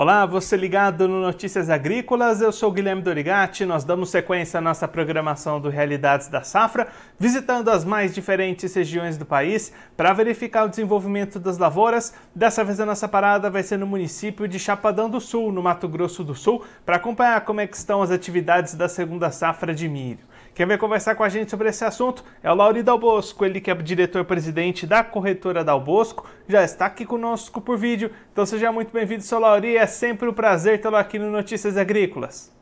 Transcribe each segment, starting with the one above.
Olá, você ligado no Notícias Agrícolas, eu sou Guilherme Dorigati. Nós damos sequência à nossa programação do Realidades da Safra, visitando as mais diferentes regiões do país para verificar o desenvolvimento das lavouras. Dessa vez a nossa parada vai ser no município de Chapadão do Sul, no Mato Grosso do Sul, para acompanhar como é estão as atividades da segunda safra de milho. Quem vai conversar com a gente sobre esse assunto é o Lauri Dalbosco, ele que é diretor-presidente da corretora Dalbosco, já está aqui conosco por vídeo. Então seja muito bem-vindo, seu Lauri, é sempre um prazer tê-lo aqui no Notícias Agrícolas.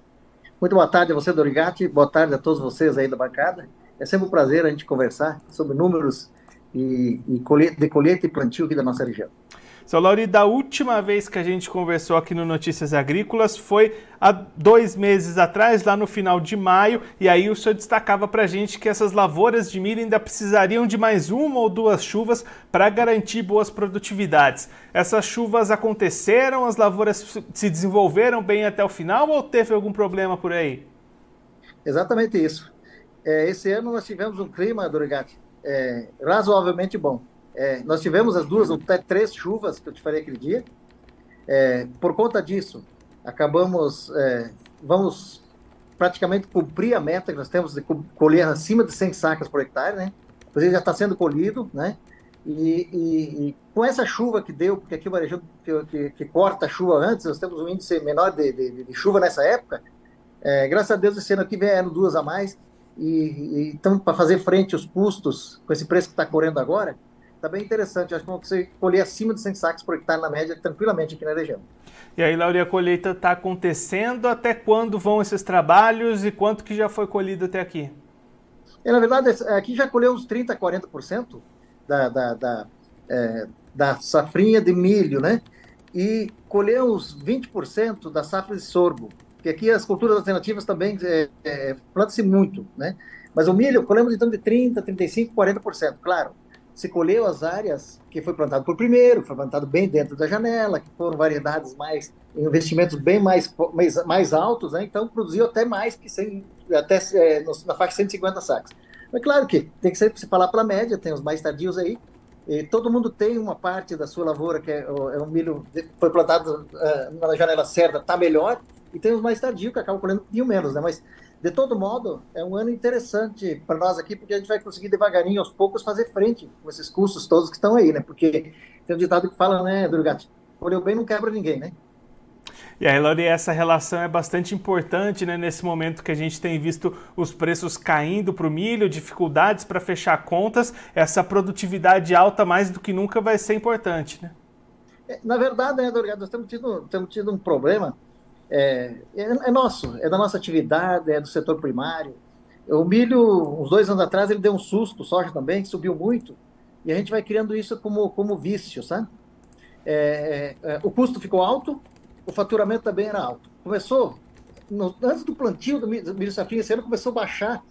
Muito boa tarde a você, Dorigati, boa tarde a todos vocês aí da bancada. É sempre um prazer a gente conversar sobre números e, e colheita, de colheita e plantio aqui da nossa região. Seu Lauri, da última vez que a gente conversou aqui no Notícias Agrícolas foi há dois meses atrás, lá no final de maio, e aí o senhor destacava para a gente que essas lavouras de milho ainda precisariam de mais uma ou duas chuvas para garantir boas produtividades. Essas chuvas aconteceram, as lavouras se desenvolveram bem até o final ou teve algum problema por aí? Exatamente isso. É, esse ano nós tivemos um clima, Dorigati, é, razoavelmente bom. É, nós tivemos as duas, até três chuvas que eu te falei aquele dia. É, por conta disso, acabamos, é, vamos praticamente cumprir a meta que nós temos de colher acima de 100 sacas por hectare, né? Inclusive já está sendo colhido, né? E, e, e, com essa chuva que deu, porque aqui uma região que, que, que, corta a chuva antes, nós temos um índice menor de, de, de chuva nessa época. É, graças a Deus, esse ano aqui vieram duas a mais. E, então, para fazer frente aos custos com esse preço que está correndo agora, Está bem interessante. Acho que vão você colher acima de 100 sacos por hectare na média, tranquilamente aqui na região. E aí, Laura, a colheita está acontecendo? Até quando vão esses trabalhos e quanto que já foi colhido até aqui? É, na verdade, aqui já colheu uns 30%, 40% da, da, da, é, da safrinha de milho, né? E colheu uns 20% da safra de sorgo. Porque aqui as culturas alternativas também é, é, planta-se muito, né? Mas o milho, colhemos então de 30%, 35%, 40%. Claro, se colheu as áreas que foi plantado por primeiro, foi plantado bem dentro da janela, que foram variedades mais, investimentos bem mais, mais, mais altos, né? então produziu até mais que 100, até é, na faixa de 150 sacos. Mas claro que tem que sempre se falar para a média, tem os mais tardios aí, e todo mundo tem uma parte da sua lavoura que é, é um milho que foi plantado uh, na janela certa, está melhor, e tem os mais tardios que acabam colhendo um pouquinho menos, né? Mas de todo modo, é um ano interessante para nós aqui, porque a gente vai conseguir devagarinho, aos poucos, fazer frente com esses custos todos que estão aí, né? Porque tem um ditado que fala, né, Durgatti? Olhou bem não quebra ninguém, né? E aí, Lori, essa relação é bastante importante né, nesse momento que a gente tem visto os preços caindo para o milho, dificuldades para fechar contas, essa produtividade alta mais do que nunca vai ser importante. Né? É, na verdade, né, Dorgado, nós temos tido, temos tido um problema é, é, é, nosso, é da nossa atividade, é do setor primário. O milho, uns dois anos atrás, ele deu um susto, soja também, que subiu muito, e a gente vai criando isso como, como vício, sabe? É, é, é o custo ficou alto, o faturamento também era alto. Começou, no, antes do plantio do milho, do milho safrinha, esse ano começou a baixar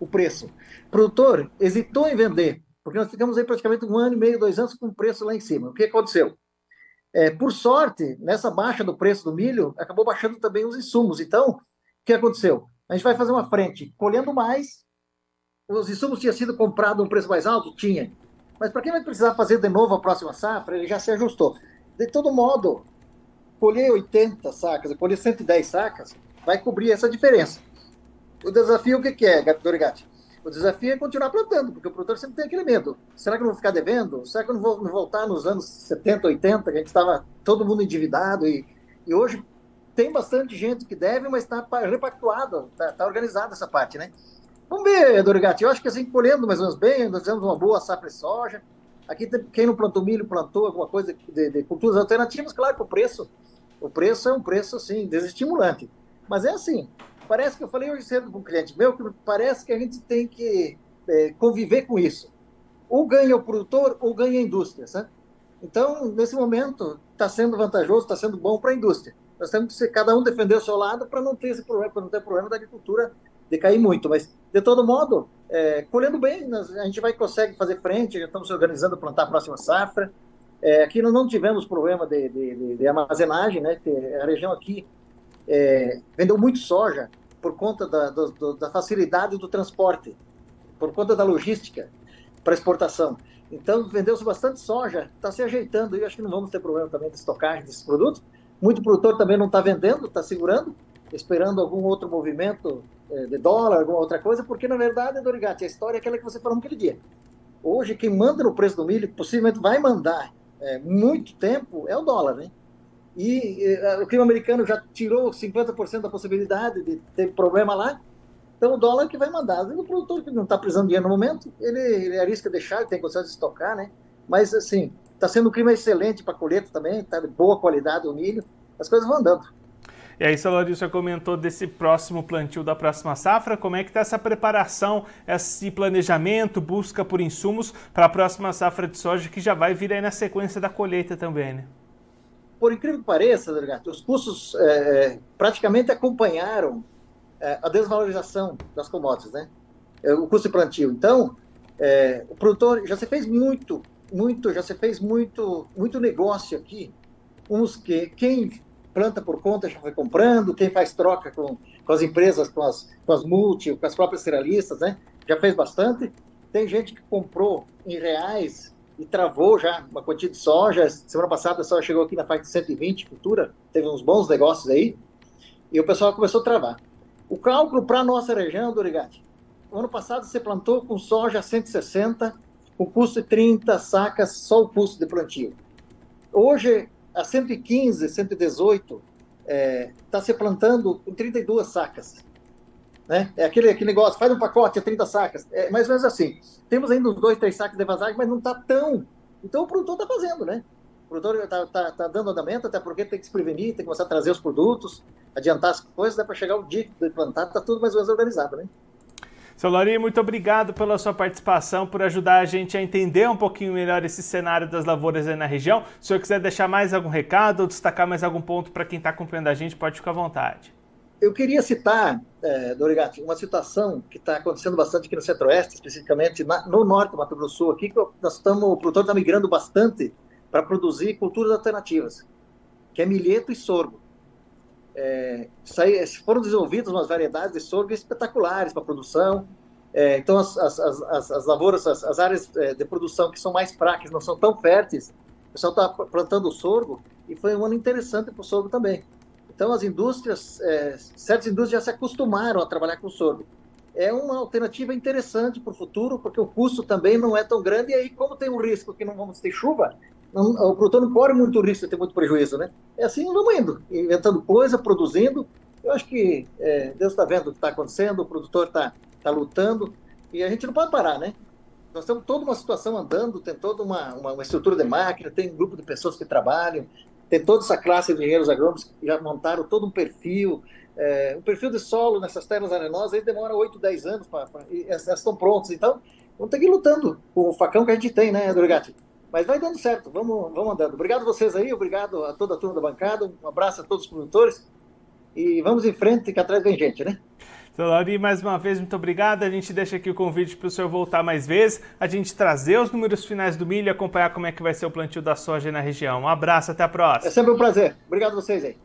o preço. O produtor hesitou em vender, porque nós ficamos aí praticamente um ano e meio, dois anos com o preço lá em cima. O que aconteceu? É, por sorte, nessa baixa do preço do milho, acabou baixando também os insumos. Então, o que aconteceu? A gente vai fazer uma frente colhendo mais. Os insumos tinham sido comprados a um preço mais alto? Tinha. Mas para quem vai precisar fazer de novo a próxima safra, ele já se ajustou. De todo modo, colher 80 sacas, colher 110 sacas, vai cobrir essa diferença. O desafio o que, que é, Dorigatti? O desafio é continuar plantando, porque o produtor sempre tem aquele medo. Será que eu não vou ficar devendo? Será que eu não vou voltar nos anos 70, 80, que a gente estava todo mundo endividado e, e hoje tem bastante gente que deve, mas está repactuado, está tá organizada essa parte, né? Vamos ver, Dorigatti. Eu acho que assim, colhendo mais ou menos bem, nós temos uma boa safra de soja. Aqui, quem não plantou milho, plantou alguma coisa de, de culturas alternativas. Claro que o preço, o preço é um preço, assim, desestimulante. Mas é assim, parece que eu falei hoje cedo com um cliente meu que parece que a gente tem que é, conviver com isso. Ou ganha o produtor ou ganha a indústria, sabe? Então, nesse momento, está sendo vantajoso, está sendo bom para a indústria. Nós temos que cada um defender o seu lado para não ter esse problema, para não ter problema da agricultura decair muito. Mas, de todo modo, é, colhendo bem, nós, a gente vai conseguir fazer frente, já estamos se organizando para plantar a próxima safra. É, aqui nós não tivemos problema de, de, de, de armazenagem, né? a região aqui é, vendeu muito soja por conta da, do, da facilidade do transporte, por conta da logística para exportação. Então, vendeu-se bastante soja, está se ajeitando e acho que não vamos ter problema também de estocagem desses produtos. Muito produtor também não está vendendo, está segurando, esperando algum outro movimento é, de dólar, alguma outra coisa, porque na verdade, Dorigati, a história é aquela que você falou naquele dia. Hoje, quem manda no preço do milho, possivelmente vai mandar é, muito tempo, é o dólar, né? E é, o clima americano já tirou 50% da possibilidade de ter problema lá, então o dólar que vai mandar. O produtor que não está precisando de dinheiro no momento, ele, ele arrisca deixar, ele tem condições de estocar, né? Mas assim, está sendo um clima excelente para colheita também, está de boa qualidade o milho, as coisas vão andando. E aí, Salori, você comentou desse próximo plantio da próxima safra. Como é que está essa preparação, esse planejamento, busca por insumos para a próxima safra de soja que já vai vir aí na sequência da colheita também, né? Por incrível que pareça, os custos é, praticamente acompanharam é, a desvalorização das commodities, né? É, o custo de plantio. Então, é, o produtor já se fez muito, muito, já se fez muito, muito negócio aqui. Uns que quem planta por conta já foi comprando, quem faz troca com, com as empresas, com as, com as multi, com as próprias cerealistas, né? Já fez bastante. Tem gente que comprou em reais e travou já uma quantia de soja. Semana passada a soja chegou aqui na faixa de 120 futura, teve uns bons negócios aí, e o pessoal começou a travar. O cálculo para a nossa região, Dorigati, ano passado você plantou com soja 160, com custo de 30 sacas, só o custo de plantio. Hoje a 115, 118, está é, se plantando com 32 sacas. Né? É aquele, aquele negócio, faz um pacote, é 30 sacas. É mais ou menos assim. Temos ainda uns dois, três sacos de vazagem, mas não está tão. Então o produtor está fazendo, né? O produtor está tá, tá dando andamento, até porque tem que se prevenir, tem que começar a trazer os produtos, adiantar as coisas, dá para chegar o dia de plantar, está tudo mais ou menos organizado, né? Seu Lori, muito obrigado pela sua participação, por ajudar a gente a entender um pouquinho melhor esse cenário das lavouras aí na região. Se o senhor quiser deixar mais algum recado ou destacar mais algum ponto para quem está acompanhando a gente, pode ficar à vontade. Eu queria citar, é, Dorigati, uma situação que está acontecendo bastante aqui no Centro-Oeste, especificamente na, no norte do Mato Grosso Sul, aqui, que nós estamos, o produtor está migrando bastante para produzir culturas alternativas, que é milheto e sorgo. É, foram desenvolvidas umas variedades de sorgo espetaculares para produção. É, então, as, as, as, as lavouras, as, as, áreas é, de produção que são mais fracas, não são tão férteis, o pessoal está plantando sorgo e foi um ano interessante para o sorgo também. Então, as indústrias, é, certas indústrias já se acostumaram a trabalhar com sorgo. É uma alternativa interessante para o futuro, porque o custo também não é tão grande, e aí, como tem um risco que não vamos ter chuva, não, o produtor não corre muito risco de ter muito prejuízo, né? É assim, vamos indo, inventando coisa, produzindo. Eu acho que é, Deus está vendo o que está acontecendo, o produtor está tá lutando, e a gente não pode parar, né? Nós temos toda uma situação andando, tem toda uma, uma, uma estrutura de máquina, tem um grupo de pessoas que trabalham, tem toda essa classe de engenheiros agrônomos que já montaram todo um perfil. É, o perfil de solo nessas terras arenosas aí demora 8, 10 anos, para elas estão prontas. Então, vamos ter que ir lutando com o facão que a gente tem, né, Dorigati? Mas vai dando certo, vamos, vamos andando. Obrigado a vocês aí, obrigado a toda a turma da bancada, um abraço a todos os produtores e vamos em frente que atrás vem gente, né? Lori, mais uma vez, muito obrigado. A gente deixa aqui o convite para o senhor voltar mais vezes, a gente trazer os números finais do milho e acompanhar como é que vai ser o plantio da soja na região. Um abraço, até a próxima. É sempre um prazer. Obrigado a vocês aí.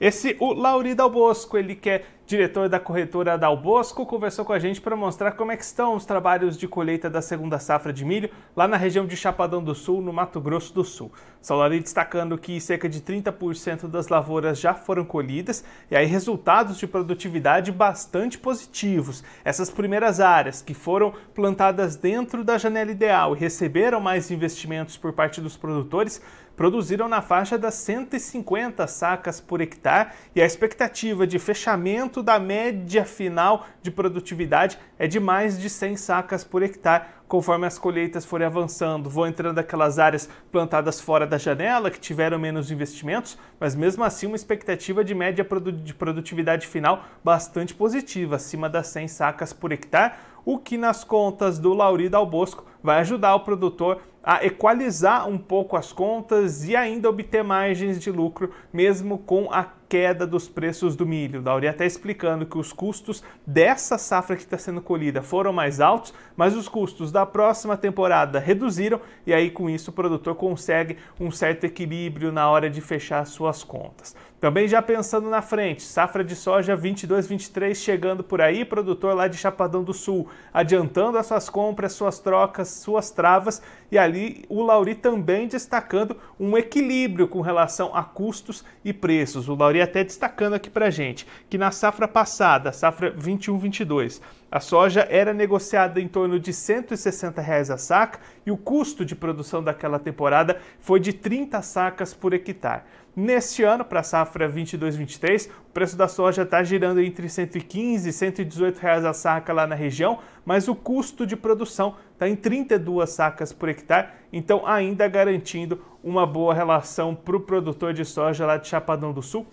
Esse, o Lauri Dal Bosco, ele que é diretor da corretora Dal Bosco, conversou com a gente para mostrar como é que estão os trabalhos de colheita da segunda safra de milho lá na região de Chapadão do Sul, no Mato Grosso do Sul. Lauri destacando que cerca de 30% das lavouras já foram colhidas e aí resultados de produtividade bastante positivos. Essas primeiras áreas que foram plantadas dentro da janela ideal e receberam mais investimentos por parte dos produtores produziram na faixa das 150 sacas por hectare e a expectativa de fechamento da média final de produtividade é de mais de 100 sacas por hectare, conforme as colheitas forem avançando. Vão entrando aquelas áreas plantadas fora da janela que tiveram menos investimentos, mas mesmo assim uma expectativa de média de produtividade final bastante positiva, acima das 100 sacas por hectare, o que nas contas do Laurida Albosco vai ajudar o produtor a equalizar um pouco as contas e ainda obter margens de lucro, mesmo com a queda dos preços do milho. O Lauri até explicando que os custos dessa safra que está sendo colhida foram mais altos, mas os custos da próxima temporada reduziram e aí com isso o produtor consegue um certo equilíbrio na hora de fechar suas contas. Também já pensando na frente, safra de soja 22-23 chegando por aí, produtor lá de Chapadão do Sul adiantando as suas compras, suas trocas, suas travas e ali o Lauri também destacando um equilíbrio com relação a custos e preços. O Lauri até destacando aqui pra gente que na safra passada, safra 21-22, a soja era negociada em torno de 160 reais a saca e o custo de produção daquela temporada foi de 30 sacas por hectare. Neste ano, para a safra 22-23, o preço da soja está girando entre 115 e 118 reais a saca lá na região, mas o custo de produção está em 32 sacas por hectare, então ainda garantindo uma boa relação para o produtor de soja lá de Chapadão do Sul,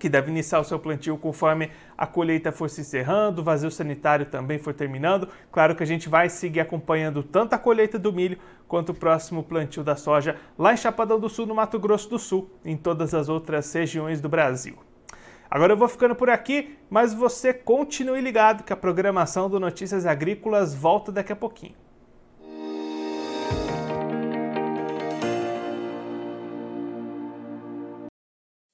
que deve iniciar o seu plantio conforme a colheita for se encerrando, o vazio sanitário também for terminando. Claro que a gente vai seguir acompanhando tanto a colheita do milho quanto o próximo plantio da soja lá em Chapadão do Sul, no Mato Grosso do Sul, em todas as outras regiões do Brasil. Agora eu vou ficando por aqui, mas você continue ligado que a programação do Notícias Agrícolas volta daqui a pouquinho.